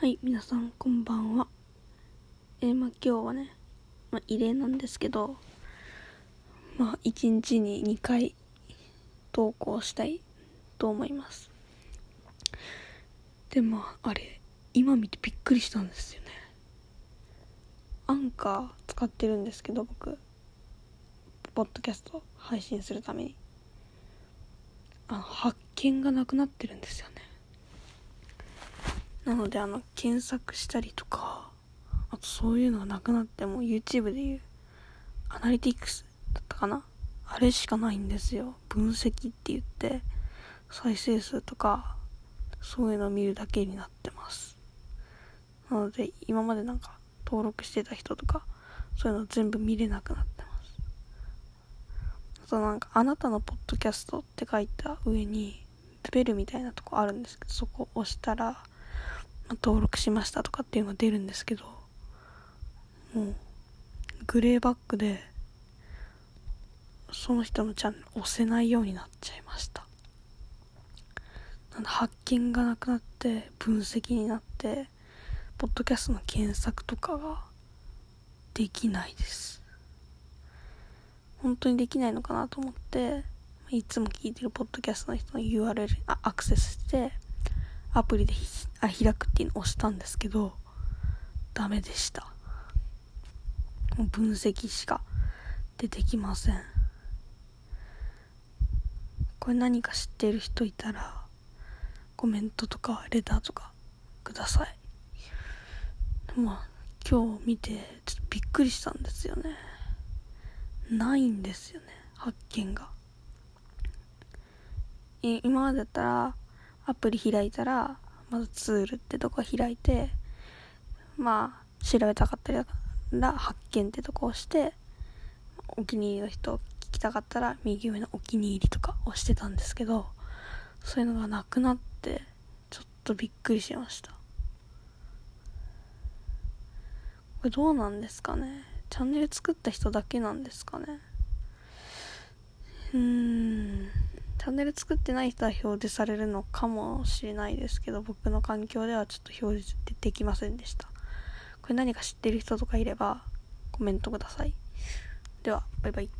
はい、皆さんこんばんは。えー、まあ今日はね、まあ異例なんですけど、まあ1日に2回投稿したいと思います。で、まああれ、今見てびっくりしたんですよね。アンカー使ってるんですけど、僕、ポッドキャスト配信するために。あの、発見がなくなってるんですよね。なのであの検索したりとかあとそういうのがなくなっても YouTube でいうアナリティクスだったかな？あれしかないんですよ。分析って言って再生数とかそういうのを見るだけになってます。なので今までなんか登録してた人とかそういうの全部見れなくなってます。あとなんかあなたのポッドキャストって書いた上にベルみたいなとこあるんですけどそこ押したら登録しましたとかっていうのが出るんですけどもうグレーバックでその人のチャンネル押せないようになっちゃいました。なんで発見がなくなって分析になってポッドキャストの検索とかができないです。本当にできないのかなと思っていつも聞いてるポッドキャストの人の URL あアクセスしてアプリであ開くっていうのを押したんですけどダメでした。もう分析しか出てきません。これ何か知ってる人いたらコメントとかレターとかください。まあ今日見てちょっとびっくりしたんですよね。ないんですよね発見が。今までだったらアプリ開いたらまずツールってとこ開いてまあ調べたかったりだから発見ってとこ押してお気に入りの人を聞きたかったら右上のお気に入りとか押してたんですけどそういうのがなくなってちょっとびっくりしました。これどうなんですかね？チャンネル作った人だけなんですかね？うん。チャンネル作ってない人は表示されるのかもしれないですけど僕の環境ではちょっと表示できませんでした。これ何か知ってる人とかいればコメントください。ではバイバイ。